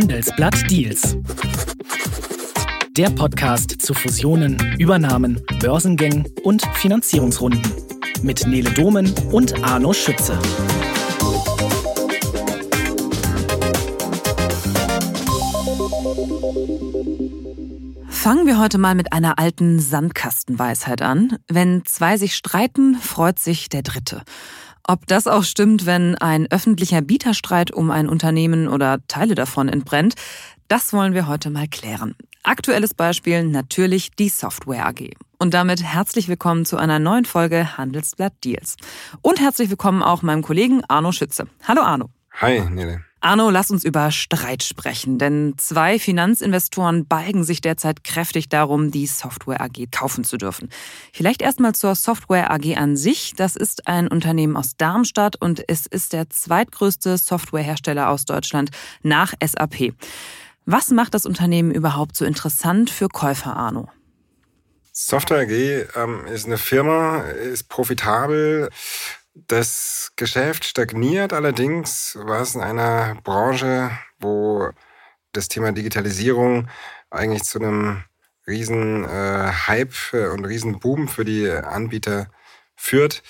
Handelsblatt Deals. Der Podcast zu Fusionen, Übernahmen, Börsengängen und Finanzierungsrunden. Mit Nele Domen und Arno Schütze. Fangen wir heute mal mit einer alten Sandkastenweisheit an. Wenn zwei sich streiten, freut sich der Dritte. Ob das auch stimmt, wenn ein öffentlicher Bieterstreit um ein Unternehmen oder Teile davon entbrennt, das wollen wir heute mal klären. Aktuelles Beispiel natürlich die Software AG. Und damit herzlich willkommen zu einer neuen Folge Handelsblatt Deals. Und herzlich willkommen auch meinem Kollegen Arno Schütze. Hallo Arno. Hi, Nele. Arno, lass uns über Streit sprechen, denn zwei Finanzinvestoren balgen sich derzeit kräftig darum, die Software AG kaufen zu dürfen. Vielleicht erstmal zur Software AG an sich. Das ist ein Unternehmen aus Darmstadt und es ist der zweitgrößte Softwarehersteller aus Deutschland nach SAP. Was macht das Unternehmen überhaupt so interessant für Käufer, Arno? Software AG ähm, ist eine Firma, ist profitabel, das Geschäft stagniert allerdings, was in einer Branche, wo das Thema Digitalisierung eigentlich zu einem riesen äh, Hype und riesen Boom für die Anbieter führt,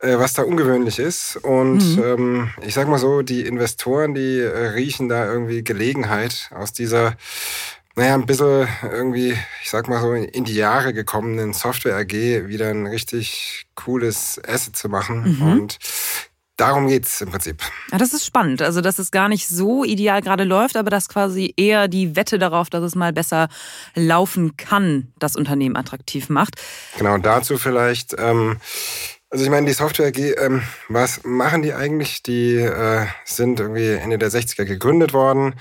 äh, was da ungewöhnlich ist. Und mhm. ähm, ich sag mal so, die Investoren, die äh, riechen da irgendwie Gelegenheit aus dieser naja, ein bisschen irgendwie, ich sag mal so, in die Jahre gekommenen Software AG wieder ein richtig cooles Asset zu machen. Mhm. Und darum geht's im Prinzip. Ja, das ist spannend. Also, dass es gar nicht so ideal gerade läuft, aber dass quasi eher die Wette darauf, dass es mal besser laufen kann, das Unternehmen attraktiv macht. Genau, dazu vielleicht. Ähm, also ich meine, die Software AG, ähm, was machen die eigentlich? Die äh, sind irgendwie Ende der 60er gegründet worden,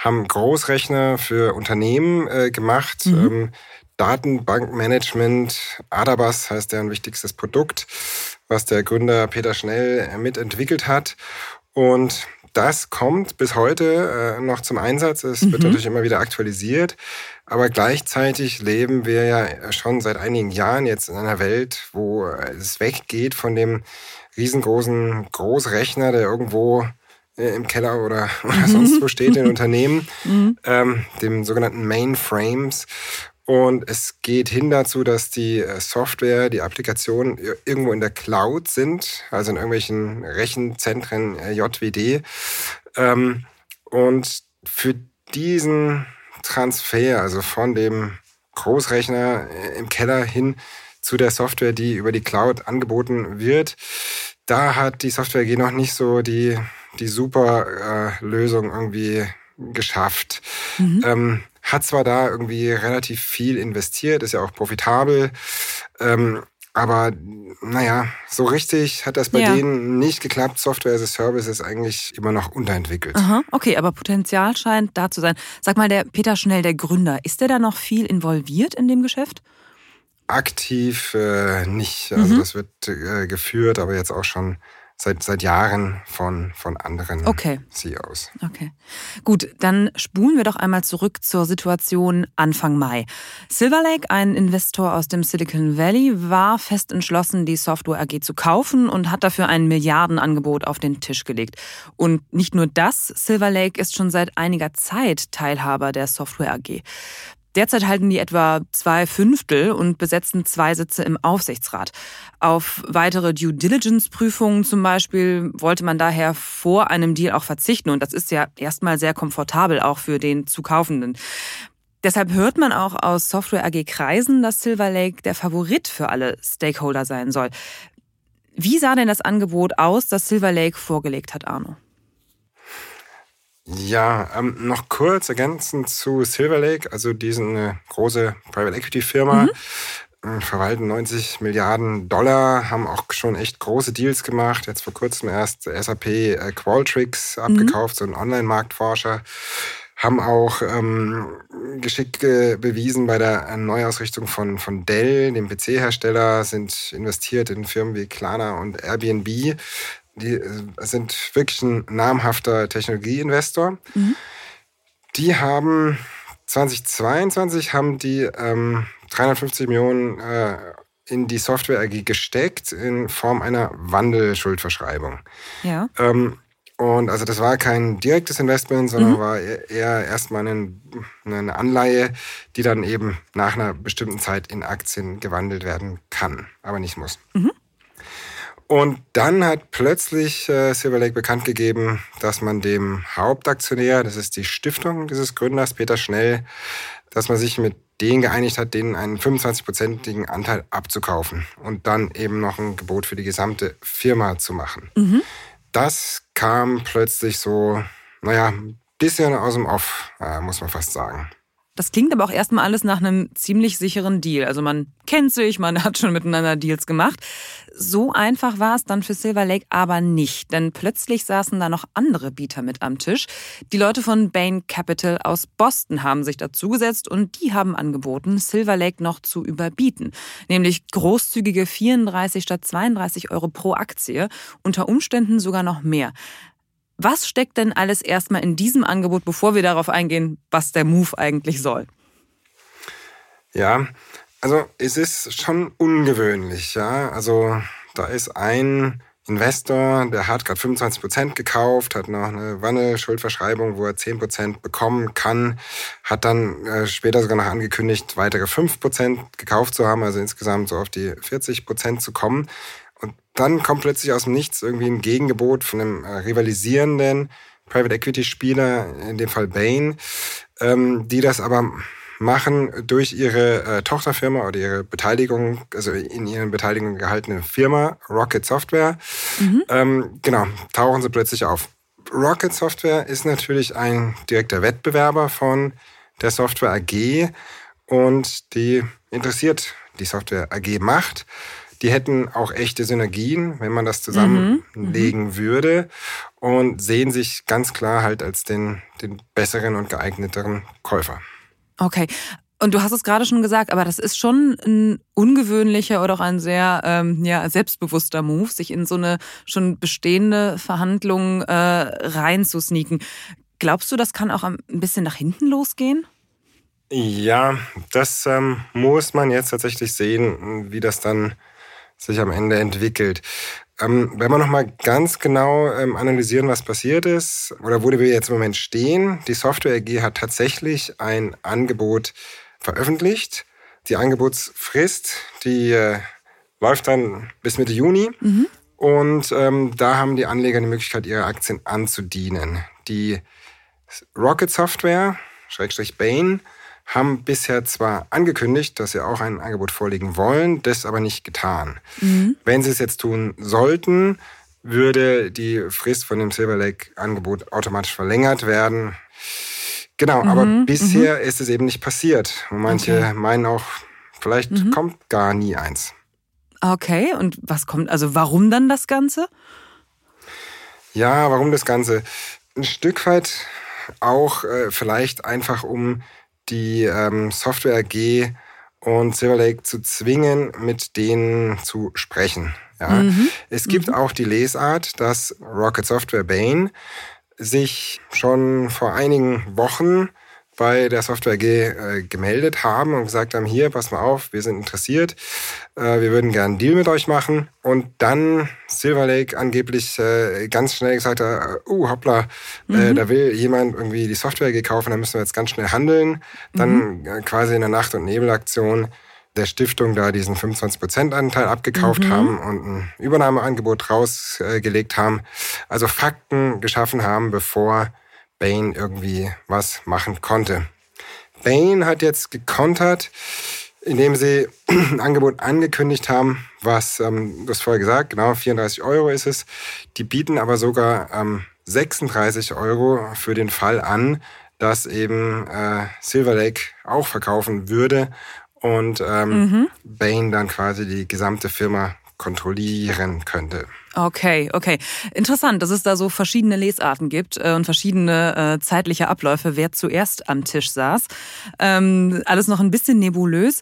haben Großrechner für Unternehmen äh, gemacht. Mhm. Ähm, Datenbankmanagement, Adabas heißt deren wichtigstes Produkt, was der Gründer Peter Schnell äh, mitentwickelt hat. Und das kommt bis heute äh, noch zum Einsatz. Es mhm. wird natürlich immer wieder aktualisiert. Aber gleichzeitig leben wir ja schon seit einigen Jahren jetzt in einer Welt, wo es weggeht von dem riesengroßen Großrechner, der irgendwo äh, im Keller oder, oder mhm. sonst wo steht in Unternehmen, mhm. ähm, dem sogenannten Mainframes. Und es geht hin dazu, dass die äh, Software, die Applikationen irgendwo in der Cloud sind, also in irgendwelchen Rechenzentren äh, JWD. Ähm, und für diesen Transfer, also von dem Großrechner im Keller hin zu der Software, die über die Cloud angeboten wird, da hat die Software G noch nicht so die die super äh, Lösung irgendwie geschafft. Mhm. Ähm, hat zwar da irgendwie relativ viel investiert, ist ja auch profitabel, ähm, aber naja, so richtig hat das bei ja. denen nicht geklappt. Software as a Service ist eigentlich immer noch unterentwickelt. Aha, okay, aber Potenzial scheint da zu sein. Sag mal, der Peter Schnell, der Gründer, ist der da noch viel involviert in dem Geschäft? Aktiv äh, nicht. Also mhm. das wird äh, geführt, aber jetzt auch schon seit, seit Jahren von, von anderen okay. CEOs. Okay. Gut, dann spulen wir doch einmal zurück zur Situation Anfang Mai. Silver Lake, ein Investor aus dem Silicon Valley, war fest entschlossen, die Software AG zu kaufen und hat dafür ein Milliardenangebot auf den Tisch gelegt. Und nicht nur das, Silver Lake ist schon seit einiger Zeit Teilhaber der Software AG. Derzeit halten die etwa zwei Fünftel und besetzen zwei Sitze im Aufsichtsrat. Auf weitere Due Diligence-Prüfungen zum Beispiel wollte man daher vor einem Deal auch verzichten. Und das ist ja erstmal sehr komfortabel auch für den Zukaufenden. Deshalb hört man auch aus Software AG Kreisen, dass Silver Lake der Favorit für alle Stakeholder sein soll. Wie sah denn das Angebot aus, das Silver Lake vorgelegt hat, Arno? Ja, ähm, noch kurz ergänzend zu Silver Lake, also diesen äh, große Private Equity Firma. Mhm. Ähm, verwalten 90 Milliarden Dollar, haben auch schon echt große Deals gemacht. Jetzt vor kurzem erst SAP äh, Qualtrics abgekauft, mhm. so ein Online-Marktforscher. Haben auch ähm, Geschick äh, bewiesen bei der Neuausrichtung von, von Dell, dem PC-Hersteller, sind investiert in Firmen wie Klarna und Airbnb die äh, sind wirklich ein namhafter Technologieinvestor. Mhm. Die haben 2022 haben die ähm, 350 Millionen äh, in die Software AG gesteckt in Form einer Wandelschuldverschreibung. Ja. Ähm, Und also das war kein direktes Investment, sondern mhm. war eher erstmal eine Anleihe, die dann eben nach einer bestimmten Zeit in Aktien gewandelt werden kann, aber nicht muss. Mhm. Und dann hat plötzlich äh, Silver Lake bekannt gegeben, dass man dem Hauptaktionär, das ist die Stiftung dieses Gründers, Peter Schnell, dass man sich mit denen geeinigt hat, denen einen 25-prozentigen Anteil abzukaufen und dann eben noch ein Gebot für die gesamte Firma zu machen. Mhm. Das kam plötzlich so, naja, ein bisschen aus dem Off, äh, muss man fast sagen. Das klingt aber auch erstmal alles nach einem ziemlich sicheren Deal. Also man kennt sich, man hat schon miteinander Deals gemacht. So einfach war es dann für Silver Lake aber nicht, denn plötzlich saßen da noch andere Bieter mit am Tisch. Die Leute von Bain Capital aus Boston haben sich dazugesetzt und die haben angeboten, Silver Lake noch zu überbieten, nämlich großzügige 34 statt 32 Euro pro Aktie, unter Umständen sogar noch mehr. Was steckt denn alles erstmal in diesem Angebot, bevor wir darauf eingehen, was der Move eigentlich soll? Ja, also es ist schon ungewöhnlich, ja. Also da ist ein Investor, der hat gerade 25 Prozent gekauft, hat noch eine Wanne-Schuldverschreibung, wo er 10 Prozent bekommen kann, hat dann äh, später sogar noch angekündigt, weitere 5 Prozent gekauft zu haben, also insgesamt so auf die 40 Prozent zu kommen. Dann kommt plötzlich aus dem Nichts irgendwie ein Gegengebot von einem äh, rivalisierenden Private Equity Spieler, in dem Fall Bain, ähm, die das aber machen durch ihre äh, Tochterfirma oder ihre Beteiligung, also in ihren Beteiligungen gehaltene Firma, Rocket Software. Mhm. Ähm, genau, tauchen sie plötzlich auf. Rocket Software ist natürlich ein direkter Wettbewerber von der Software AG und die interessiert die Software AG macht die hätten auch echte Synergien, wenn man das zusammenlegen mhm. würde und sehen sich ganz klar halt als den, den besseren und geeigneteren Käufer. Okay. Und du hast es gerade schon gesagt, aber das ist schon ein ungewöhnlicher oder auch ein sehr ähm, ja, selbstbewusster Move, sich in so eine schon bestehende Verhandlung äh, reinzusneaken. Glaubst du, das kann auch ein bisschen nach hinten losgehen? Ja, das ähm, muss man jetzt tatsächlich sehen, wie das dann sich am Ende entwickelt. Ähm, wenn wir nochmal ganz genau ähm, analysieren, was passiert ist oder wo wir jetzt im Moment stehen, die Software AG hat tatsächlich ein Angebot veröffentlicht. Die Angebotsfrist, die äh, läuft dann bis Mitte Juni. Mhm. Und ähm, da haben die Anleger die Möglichkeit, ihre Aktien anzudienen. Die Rocket Software, Schrägstrich Bain, haben bisher zwar angekündigt, dass sie auch ein Angebot vorlegen wollen, das aber nicht getan. Mhm. Wenn sie es jetzt tun sollten, würde die Frist von dem Silver Lake-Angebot automatisch verlängert werden. Genau, mhm. aber bisher mhm. ist es eben nicht passiert. Und manche okay. meinen auch, vielleicht mhm. kommt gar nie eins. Okay, und was kommt, also warum dann das Ganze? Ja, warum das Ganze? Ein Stück weit auch äh, vielleicht einfach um die ähm, Software AG und Silver Lake zu zwingen, mit denen zu sprechen. Ja. Mhm. Es gibt mhm. auch die Lesart, dass Rocket Software Bain sich schon vor einigen Wochen bei der Software AG äh, gemeldet haben und gesagt haben, hier, pass mal auf, wir sind interessiert, äh, wir würden gerne einen Deal mit euch machen. Und dann Silver Lake angeblich äh, ganz schnell gesagt hat, uh, hoppla, äh, mhm. da will jemand irgendwie die Software AG kaufen, da müssen wir jetzt ganz schnell handeln. Dann mhm. Äh, quasi in der Nacht- und Nebelaktion der Stiftung da diesen 25%-Anteil abgekauft mhm. haben und ein Übernahmeangebot rausgelegt haben. Also Fakten geschaffen haben, bevor Bain irgendwie was machen konnte. Bain hat jetzt gekontert, indem sie ein Angebot angekündigt haben, was, ähm, du hast vorher gesagt, genau 34 Euro ist es. Die bieten aber sogar ähm, 36 Euro für den Fall an, dass eben äh, Silver Lake auch verkaufen würde und ähm, mhm. Bain dann quasi die gesamte Firma kontrollieren könnte. Okay, okay. Interessant, dass es da so verschiedene Lesarten gibt äh, und verschiedene äh, zeitliche Abläufe, wer zuerst am Tisch saß. Ähm, alles noch ein bisschen nebulös.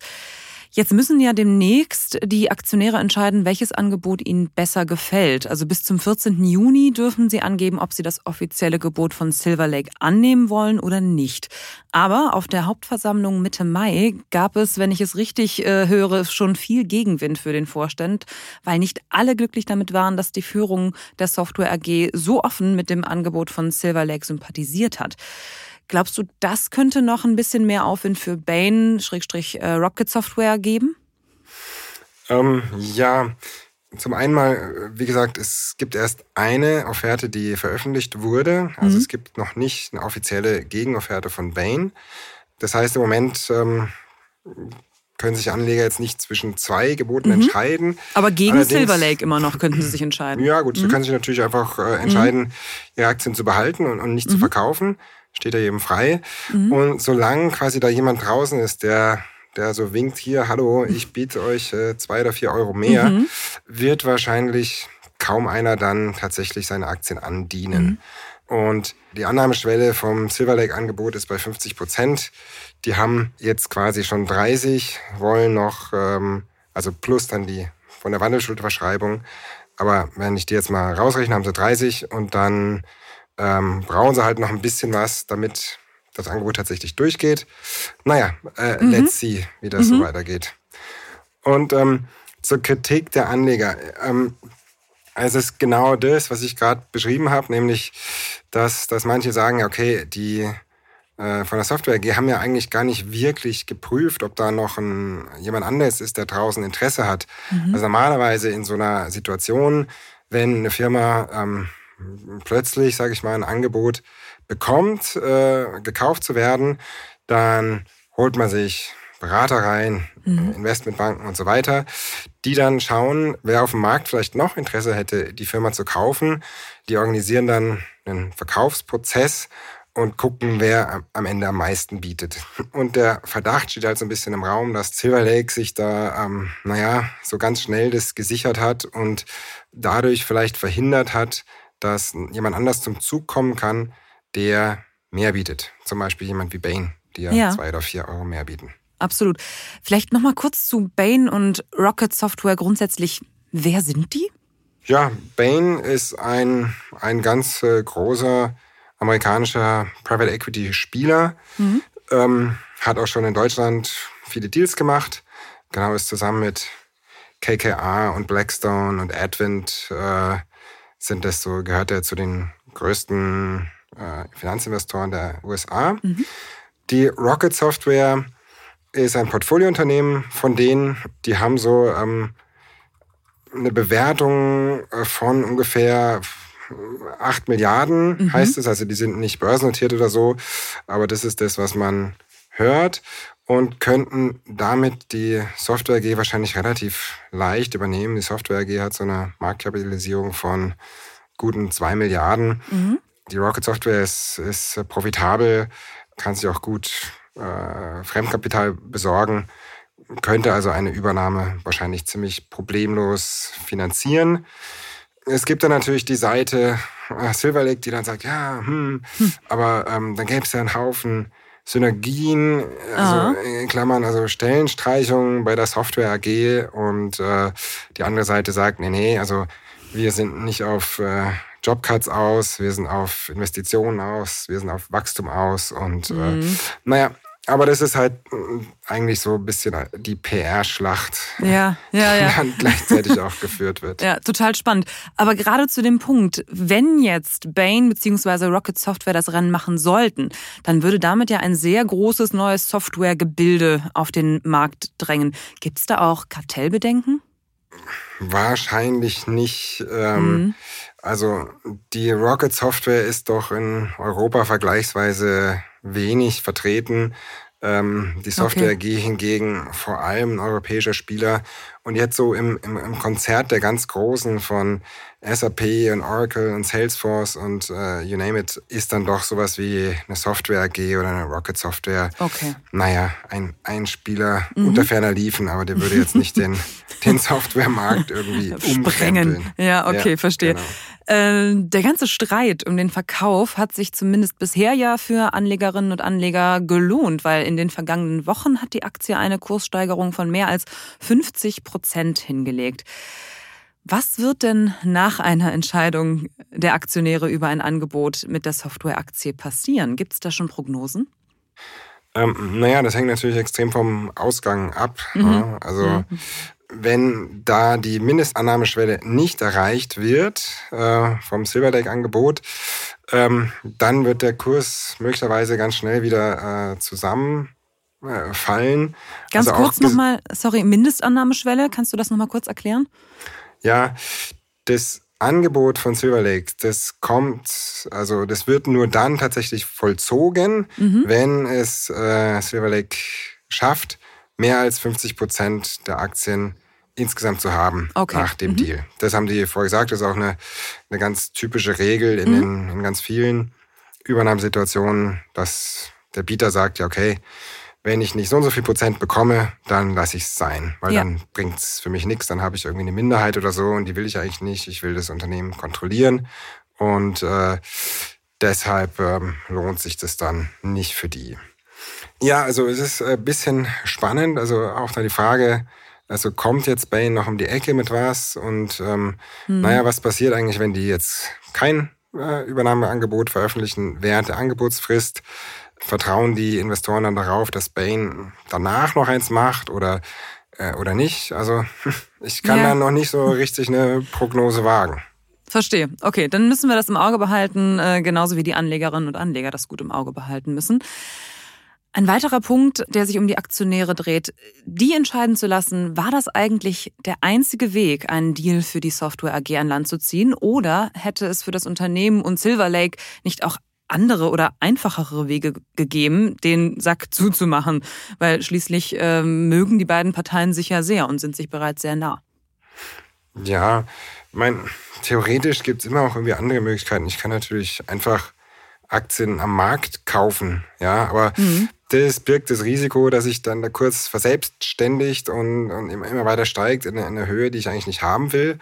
Jetzt müssen ja demnächst die Aktionäre entscheiden, welches Angebot ihnen besser gefällt. Also bis zum 14. Juni dürfen sie angeben, ob sie das offizielle Gebot von Silver Lake annehmen wollen oder nicht. Aber auf der Hauptversammlung Mitte Mai gab es, wenn ich es richtig äh, höre, schon viel Gegenwind für den Vorstand, weil nicht alle glücklich damit waren, dass die Führung der Software AG so offen mit dem Angebot von Silver Lake sympathisiert hat. Glaubst du, das könnte noch ein bisschen mehr Aufwind für Bain, Schrägstrich äh, Rocket Software geben? Ähm, ja, zum einen mal, wie gesagt, es gibt erst eine Offerte, die veröffentlicht wurde. Also mhm. es gibt noch nicht eine offizielle Gegenofferte von Bain. Das heißt, im Moment ähm, können sich Anleger jetzt nicht zwischen zwei Geboten mhm. entscheiden. Aber gegen Allerdings, Silver Lake immer noch könnten sie sich entscheiden. Ja, gut, mhm. sie können sich natürlich einfach äh, entscheiden, mhm. ihre Aktien zu behalten und, und nicht zu mhm. verkaufen steht er jedem frei. Mhm. Und solange quasi da jemand draußen ist, der der so winkt, hier, hallo, ich biete euch äh, zwei oder vier Euro mehr, mhm. wird wahrscheinlich kaum einer dann tatsächlich seine Aktien andienen. Mhm. Und die Annahmeschwelle vom Silver Lake-Angebot ist bei 50 Prozent. Die haben jetzt quasi schon 30, wollen noch, ähm, also plus dann die von der Wandelschuldverschreibung. Aber wenn ich die jetzt mal rausrechne, haben sie 30 und dann ähm, brauchen sie halt noch ein bisschen was, damit das Angebot tatsächlich durchgeht. Naja, äh, mhm. let's see, wie das mhm. so weitergeht. Und ähm, zur Kritik der Anleger. Ähm, es ist genau das, was ich gerade beschrieben habe, nämlich, dass, dass manche sagen, okay, die äh, von der Software AG haben ja eigentlich gar nicht wirklich geprüft, ob da noch ein, jemand anderes ist, der draußen Interesse hat. Mhm. Also normalerweise in so einer Situation, wenn eine Firma ähm, plötzlich, sage ich mal, ein Angebot bekommt, äh, gekauft zu werden, dann holt man sich Berater rein, mhm. Investmentbanken und so weiter, die dann schauen, wer auf dem Markt vielleicht noch Interesse hätte, die Firma zu kaufen. Die organisieren dann einen Verkaufsprozess und gucken, wer am Ende am meisten bietet. Und der Verdacht steht halt so ein bisschen im Raum, dass Silver Lake sich da, ähm, naja, so ganz schnell das gesichert hat und dadurch vielleicht verhindert hat, dass jemand anders zum Zug kommen kann, der mehr bietet. Zum Beispiel jemand wie Bain, die ja, ja. zwei oder vier Euro mehr bieten. Absolut. Vielleicht noch mal kurz zu Bain und Rocket Software grundsätzlich. Wer sind die? Ja, Bain ist ein, ein ganz äh, großer amerikanischer Private Equity Spieler. Mhm. Ähm, hat auch schon in Deutschland viele Deals gemacht. Genau, ist zusammen mit KKR und Blackstone und Advent äh, sind das so, gehört er zu den größten äh, Finanzinvestoren der USA. Mhm. Die Rocket Software ist ein Portfoliounternehmen von denen, die haben so ähm, eine Bewertung äh, von ungefähr 8 Milliarden, mhm. heißt es. Also die sind nicht börsennotiert oder so, aber das ist das, was man hört und könnten damit die Software AG wahrscheinlich relativ leicht übernehmen. Die Software AG hat so eine Marktkapitalisierung von guten zwei Milliarden. Mhm. Die Rocket Software ist, ist profitabel, kann sich auch gut äh, Fremdkapital besorgen, könnte also eine Übernahme wahrscheinlich ziemlich problemlos finanzieren. Es gibt dann natürlich die Seite äh, Silver Lake, die dann sagt, ja, hm, hm. aber ähm, dann gäbe es ja einen Haufen Synergien, also in Klammern, also Stellenstreichungen bei der Software AG und äh, die andere Seite sagt, nee, nee, also wir sind nicht auf äh, Jobcuts aus, wir sind auf Investitionen aus, wir sind auf Wachstum aus und äh, mhm. äh, naja, aber das ist halt äh, eigentlich so ein bisschen die PR-Schlacht, ja, ja, ja. die dann gleichzeitig auch geführt wird. Ja, total spannend. Aber gerade zu dem Punkt, wenn jetzt Bain bzw. Rocket Software das Rennen machen sollten, dann würde damit ja ein sehr großes neues Softwaregebilde auf den Markt drängen. Gibt es da auch Kartellbedenken? Wahrscheinlich nicht. Ähm, mhm. Also die Rocket Software ist doch in Europa vergleichsweise wenig vertreten. Ähm, die Software okay. AG hingegen vor allem ein europäischer Spieler Und jetzt so im, im, im Konzert der ganz Großen von SAP und Oracle und Salesforce und uh, you name it, ist dann doch sowas wie eine Software AG oder eine Rocket Software. Okay. Naja, ein, ein Spieler mhm. unter ferner Liefen, aber der würde jetzt nicht den, den Softwaremarkt irgendwie umsprengen. Ja, okay, ja, verstehe. Genau. Äh, der ganze Streit um den Verkauf hat sich zumindest bisher ja für Anlegerinnen und Anleger gelohnt, weil in den vergangenen Wochen hat die Aktie eine Kurssteigerung von mehr als 50 Prozent hingelegt. Was wird denn nach einer Entscheidung der Aktionäre über ein Angebot mit der Softwareaktie passieren? Gibt es da schon Prognosen? Ähm, naja, das hängt natürlich extrem vom Ausgang ab. Mhm. Also mhm. wenn da die Mindestannahmeschwelle nicht erreicht wird äh, vom Silverlake-Angebot, ähm, dann wird der Kurs möglicherweise ganz schnell wieder äh, zusammenfallen. Ganz also kurz nochmal, sorry, Mindestannahmeschwelle, kannst du das nochmal kurz erklären? Ja, das Angebot von Silver Lake, das kommt, also das wird nur dann tatsächlich vollzogen, mhm. wenn es äh, Silver Lake schafft, mehr als 50 Prozent der Aktien insgesamt zu haben okay. nach dem mhm. Deal. Das haben die vorher gesagt, das ist auch eine, eine ganz typische Regel in, mhm. den, in ganz vielen Übernahmesituationen, dass der Bieter sagt, ja, okay, wenn ich nicht so und so viel Prozent bekomme, dann lasse ich es sein, weil ja. dann bringt es für mich nichts. Dann habe ich irgendwie eine Minderheit oder so und die will ich eigentlich nicht. Ich will das Unternehmen kontrollieren und äh, deshalb ähm, lohnt sich das dann nicht für die. Ja, also es ist ein bisschen spannend. Also auch da die Frage, also kommt jetzt Bain noch um die Ecke mit was und ähm, hm. naja, was passiert eigentlich, wenn die jetzt kein äh, Übernahmeangebot veröffentlichen während der Angebotsfrist? Vertrauen die Investoren dann darauf, dass Bain danach noch eins macht oder, äh, oder nicht? Also ich kann ja. da noch nicht so richtig eine Prognose wagen. Verstehe. Okay, dann müssen wir das im Auge behalten, äh, genauso wie die Anlegerinnen und Anleger das gut im Auge behalten müssen. Ein weiterer Punkt, der sich um die Aktionäre dreht, die entscheiden zu lassen, war das eigentlich der einzige Weg, einen Deal für die Software AG an Land zu ziehen, oder hätte es für das Unternehmen und Silver Lake nicht auch andere oder einfachere Wege gegeben, den Sack zuzumachen, weil schließlich äh, mögen die beiden Parteien sich ja sehr und sind sich bereits sehr nah. Ja, mein, theoretisch gibt es immer auch irgendwie andere Möglichkeiten. Ich kann natürlich einfach Aktien am Markt kaufen, ja, aber mhm. das birgt das Risiko, dass sich dann da kurz verselbstständigt und, und immer weiter steigt in einer Höhe, die ich eigentlich nicht haben will.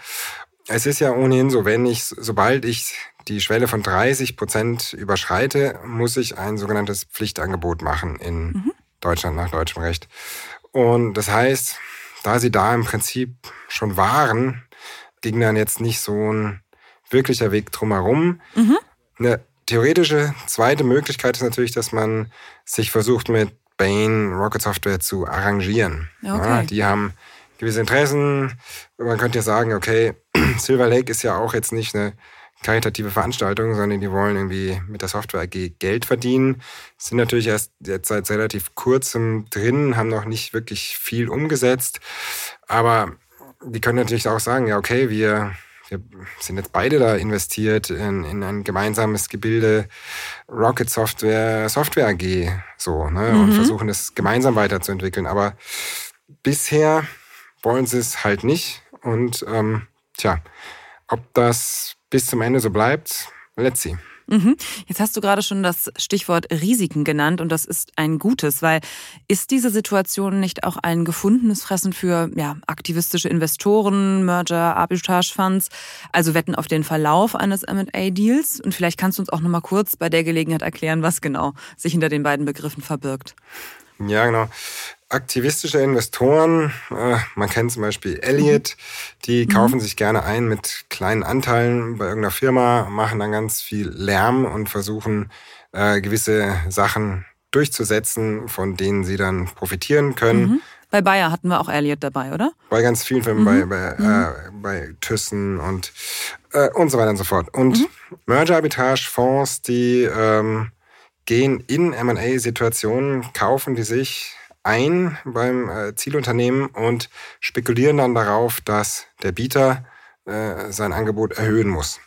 Es ist ja ohnehin so, wenn ich, sobald ich die Schwelle von 30 Prozent überschreite, muss ich ein sogenanntes Pflichtangebot machen in mhm. Deutschland nach deutschem Recht. Und das heißt, da sie da im Prinzip schon waren, ging dann jetzt nicht so ein wirklicher Weg drumherum. Mhm. Eine theoretische zweite Möglichkeit ist natürlich, dass man sich versucht, mit Bain Rocket Software zu arrangieren. Okay. Ja, die haben gewisse Interessen. Man könnte ja sagen, okay, Silver Lake ist ja auch jetzt nicht eine karitative Veranstaltung, sondern die wollen irgendwie mit der Software AG Geld verdienen. Sind natürlich erst jetzt seit relativ kurzem drin, haben noch nicht wirklich viel umgesetzt. Aber die können natürlich auch sagen, ja, okay, wir, wir sind jetzt beide da investiert in, in ein gemeinsames Gebilde Rocket Software, Software AG, so, ne, mhm. und versuchen das gemeinsam weiterzuentwickeln. Aber bisher wollen sie es halt nicht. Und ähm, tja, ob das bis zum Ende so bleibt, let's see. Mhm. Jetzt hast du gerade schon das Stichwort Risiken genannt und das ist ein gutes, weil ist diese Situation nicht auch ein gefundenes Fressen für ja, aktivistische Investoren, Merger, Arbitrage Funds, also wetten auf den Verlauf eines M&A-Deals? Und vielleicht kannst du uns auch noch mal kurz bei der Gelegenheit erklären, was genau sich hinter den beiden Begriffen verbirgt. Ja, genau aktivistische Investoren, äh, man kennt zum Beispiel Elliott, die mhm. kaufen sich gerne ein mit kleinen Anteilen bei irgendeiner Firma, machen dann ganz viel Lärm und versuchen äh, gewisse Sachen durchzusetzen, von denen sie dann profitieren können. Mhm. Bei Bayer hatten wir auch Elliott dabei, oder? Bei ganz vielen Firmen, mhm. bei, bei, mhm. äh, bei Thyssen und, äh, und so weiter und so fort. Und mhm. Merger-Arbitrage-Fonds, die ähm, gehen in M&A-Situationen, kaufen die sich ein beim äh, Zielunternehmen und spekulieren dann darauf, dass der Bieter äh, sein Angebot erhöhen muss.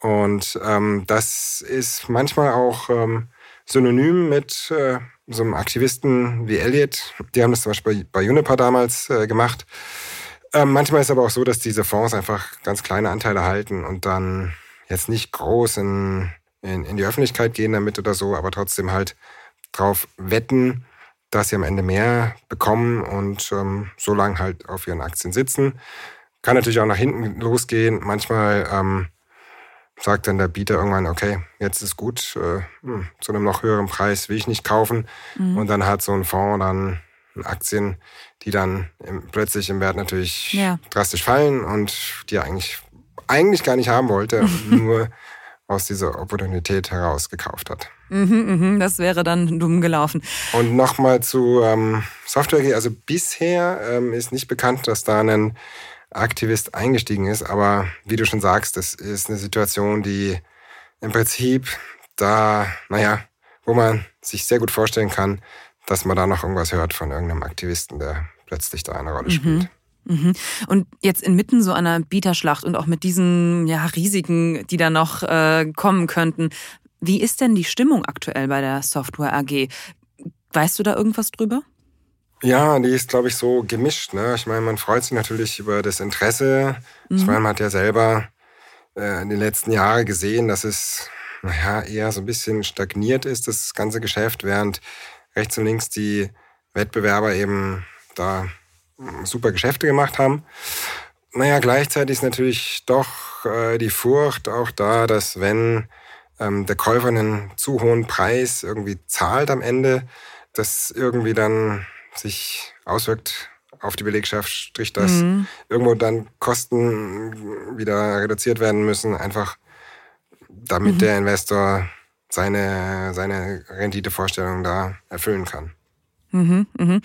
Und ähm, das ist manchmal auch ähm, synonym mit äh, so einem Aktivisten wie Elliot. Die haben das zum Beispiel bei Juniper damals äh, gemacht. Ähm, manchmal ist aber auch so, dass diese Fonds einfach ganz kleine Anteile halten und dann jetzt nicht groß in, in, in die Öffentlichkeit gehen damit oder so, aber trotzdem halt drauf wetten, dass sie am Ende mehr bekommen und ähm, so lange halt auf ihren Aktien sitzen. Kann natürlich auch nach hinten losgehen. Manchmal ähm, sagt dann der Bieter irgendwann, okay, jetzt ist gut, äh, hm, zu einem noch höheren Preis will ich nicht kaufen. Mhm. Und dann hat so ein Fonds dann Aktien, die dann im, plötzlich im Wert natürlich ja. drastisch fallen und die er eigentlich, eigentlich gar nicht haben wollte, nur aus dieser Opportunität heraus gekauft hat. Mhm, mh, das wäre dann dumm gelaufen. Und nochmal zu ähm, Software. Also bisher ähm, ist nicht bekannt, dass da ein Aktivist eingestiegen ist. Aber wie du schon sagst, das ist eine Situation, die im Prinzip da, naja, wo man sich sehr gut vorstellen kann, dass man da noch irgendwas hört von irgendeinem Aktivisten, der plötzlich da eine Rolle mhm. spielt. Mhm. Und jetzt inmitten so einer Bieterschlacht und auch mit diesen ja, Risiken, die da noch äh, kommen könnten, wie ist denn die Stimmung aktuell bei der Software AG? Weißt du da irgendwas drüber? Ja, die ist, glaube ich, so gemischt. Ne? Ich meine, man freut sich natürlich über das Interesse. Mhm. Ich meine, man hat ja selber äh, in den letzten Jahren gesehen, dass es naja, eher so ein bisschen stagniert ist, das ganze Geschäft, während rechts und links die Wettbewerber eben da hm, super Geschäfte gemacht haben. Naja, gleichzeitig ist natürlich doch äh, die Furcht auch da, dass wenn ähm, der Käufer einen zu hohen Preis irgendwie zahlt am Ende, das irgendwie dann sich auswirkt auf die Belegschaft, strich dass mhm. irgendwo dann Kosten wieder reduziert werden müssen, einfach damit mhm. der Investor seine, seine Renditevorstellung da erfüllen kann. Mhm, mhm.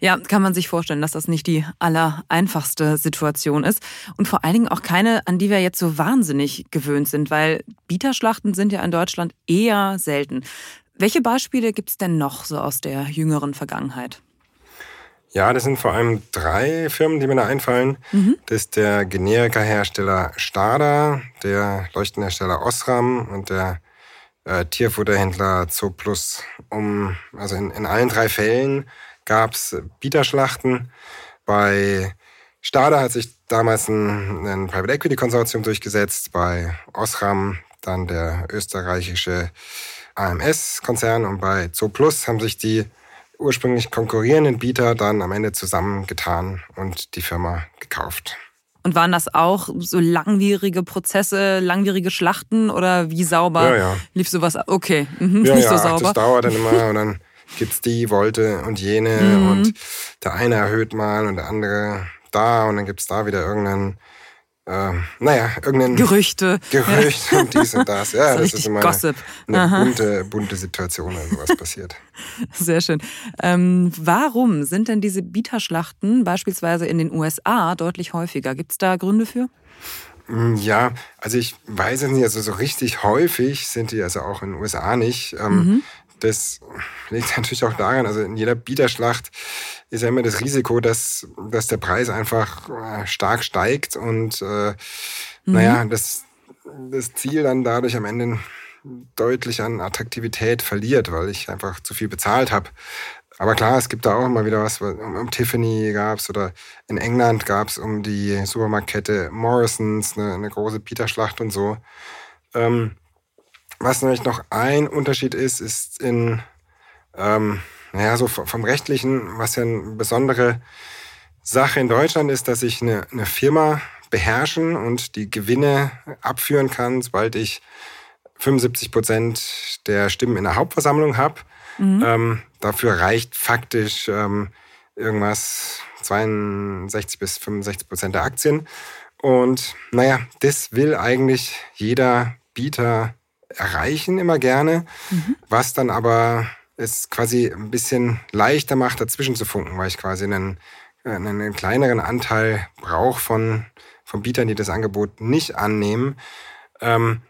Ja, kann man sich vorstellen, dass das nicht die allereinfachste Situation ist. Und vor allen Dingen auch keine, an die wir jetzt so wahnsinnig gewöhnt sind, weil Bieterschlachten sind ja in Deutschland eher selten. Welche Beispiele gibt es denn noch so aus der jüngeren Vergangenheit? Ja, das sind vor allem drei Firmen, die mir da einfallen. Mhm. Das ist der Generika-Hersteller Stada, der Leuchtenhersteller Osram und der äh, Tierfutterhändler Zooplus. Um, also in, in allen drei Fällen gab es Bieterschlachten. Bei Stada hat sich damals ein, ein Private Equity Konsortium durchgesetzt, bei Osram dann der österreichische AMS-Konzern und bei Zooplus haben sich die ursprünglich konkurrierenden Bieter dann am Ende zusammengetan und die Firma gekauft. Und waren das auch so langwierige Prozesse, langwierige Schlachten oder wie sauber ja, ja. lief sowas? Okay, mhm, ja, nicht so sauber. Das dauert dann immer und dann gibt's die, wollte und jene mhm. und der eine erhöht mal und der andere da und dann gibt's da wieder irgendeinen äh, naja, irgendein Gerüchte. Gerücht ja. und dies und das. Ja, das, das ist immer Gossip. eine, eine bunte, bunte Situation, wenn sowas passiert. Sehr schön. Ähm, warum sind denn diese Bieterschlachten beispielsweise in den USA deutlich häufiger? Gibt es da Gründe für? Mm, ja, also ich weiß es nicht, also so richtig häufig sind die also auch in den USA nicht. Ähm, mhm. Das liegt natürlich auch daran, also in jeder Bieterschlacht ist ja immer das Risiko, dass, dass der Preis einfach äh, stark steigt und äh, mhm. naja, das, das Ziel dann dadurch am Ende deutlich an Attraktivität verliert, weil ich einfach zu viel bezahlt habe. Aber klar, es gibt da auch immer wieder was, um, um Tiffany gab's oder in England gab's um die Supermarktkette Morrisons eine, eine große Bieterschlacht und so. Ähm, was nämlich noch ein Unterschied ist, ist in, ähm, naja, so vom Rechtlichen, was ja eine besondere Sache in Deutschland ist, dass ich eine, eine Firma beherrschen und die Gewinne abführen kann, sobald ich 75 Prozent der Stimmen in der Hauptversammlung habe. Mhm. Ähm, dafür reicht faktisch ähm, irgendwas 62 bis 65 Prozent der Aktien. Und naja, das will eigentlich jeder Bieter erreichen immer gerne, mhm. was dann aber es quasi ein bisschen leichter macht, dazwischen zu funken, weil ich quasi einen, einen kleineren Anteil brauche von, von Bietern, die das Angebot nicht annehmen, ähm,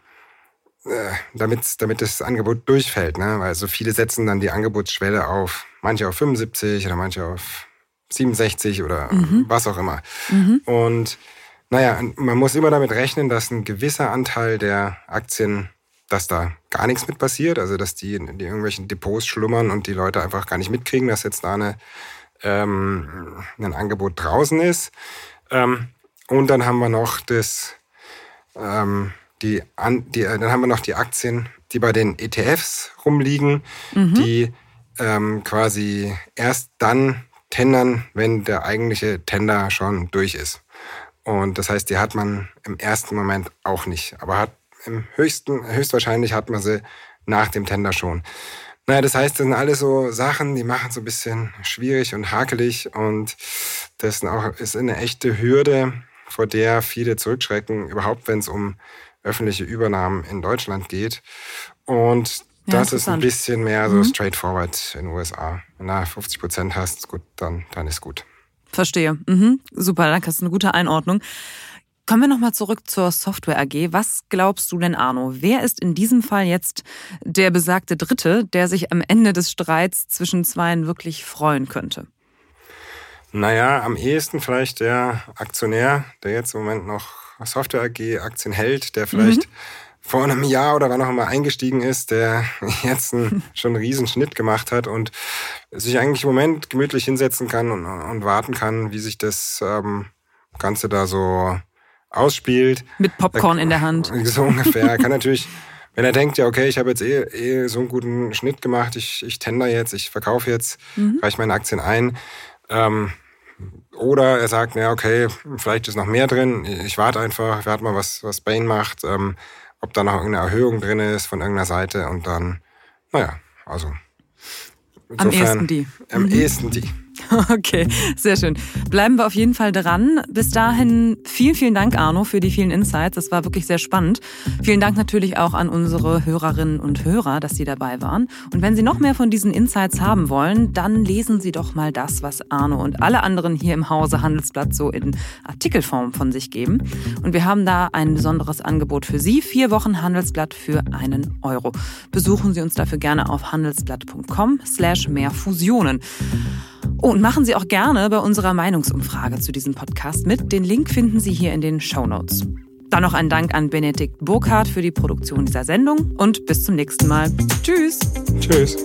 äh, damit, damit das Angebot durchfällt. Ne? Weil so viele setzen dann die Angebotsschwelle auf, manche auf 75 oder manche auf 67 oder mhm. was auch immer. Mhm. Und naja, man muss immer damit rechnen, dass ein gewisser Anteil der Aktien dass da gar nichts mit passiert, also dass die in irgendwelchen Depots schlummern und die Leute einfach gar nicht mitkriegen, dass jetzt da eine, ähm, ein Angebot draußen ist. Ähm, und dann haben wir noch das, ähm, die, an, die, äh, dann haben wir noch die Aktien, die bei den ETFs rumliegen, mhm. die ähm, quasi erst dann tendern, wenn der eigentliche Tender schon durch ist. Und das heißt, die hat man im ersten Moment auch nicht. Aber hat im höchsten, höchstwahrscheinlich hat man sie nach dem Tender schon. Naja, das heißt, das sind alles so Sachen, die machen so ein bisschen schwierig und hakelig und das ist, auch, ist eine echte Hürde, vor der viele zurückschrecken, überhaupt wenn es um öffentliche Übernahmen in Deutschland geht. Und ja, das ist ein bisschen mehr so mhm. straightforward in den USA. Wenn du 50 Prozent hast, gut, dann, dann ist gut. Verstehe. Mhm. Super, danke. Das ist eine gute Einordnung. Kommen wir nochmal zurück zur Software AG. Was glaubst du denn, Arno? Wer ist in diesem Fall jetzt der besagte Dritte, der sich am Ende des Streits zwischen Zweien wirklich freuen könnte? Naja, am ehesten vielleicht der Aktionär, der jetzt im Moment noch Software AG Aktien hält, der vielleicht mhm. vor einem Jahr oder wann auch immer eingestiegen ist, der jetzt einen, schon einen riesen Schnitt gemacht hat und sich eigentlich im Moment gemütlich hinsetzen kann und, und warten kann, wie sich das ähm, Ganze da so ausspielt. Mit Popcorn in der Hand. So ungefähr. Kann natürlich, wenn er denkt, ja, okay, ich habe jetzt eh, eh so einen guten Schnitt gemacht, ich, ich tender jetzt, ich verkaufe jetzt, mhm. reiche meine Aktien ein. Ähm, oder er sagt, ja, okay, vielleicht ist noch mehr drin, ich warte einfach, warte mal, was, was Bain macht, ähm, ob da noch irgendeine Erhöhung drin ist von irgendeiner Seite und dann, naja, also. Insofern, am ehesten die. Am mhm. ehesten die. Okay, sehr schön. Bleiben wir auf jeden Fall dran. Bis dahin vielen, vielen Dank, Arno, für die vielen Insights. Das war wirklich sehr spannend. Vielen Dank natürlich auch an unsere Hörerinnen und Hörer, dass Sie dabei waren. Und wenn Sie noch mehr von diesen Insights haben wollen, dann lesen Sie doch mal das, was Arno und alle anderen hier im Hause Handelsblatt so in Artikelform von sich geben. Und wir haben da ein besonderes Angebot für Sie. Vier Wochen Handelsblatt für einen Euro. Besuchen Sie uns dafür gerne auf handelsblatt.com slash mehr Fusionen. Oh, und machen Sie auch gerne bei unserer Meinungsumfrage zu diesem Podcast mit. Den Link finden Sie hier in den Show Notes. Dann noch ein Dank an Benedikt Burkhardt für die Produktion dieser Sendung und bis zum nächsten Mal. Tschüss. Tschüss.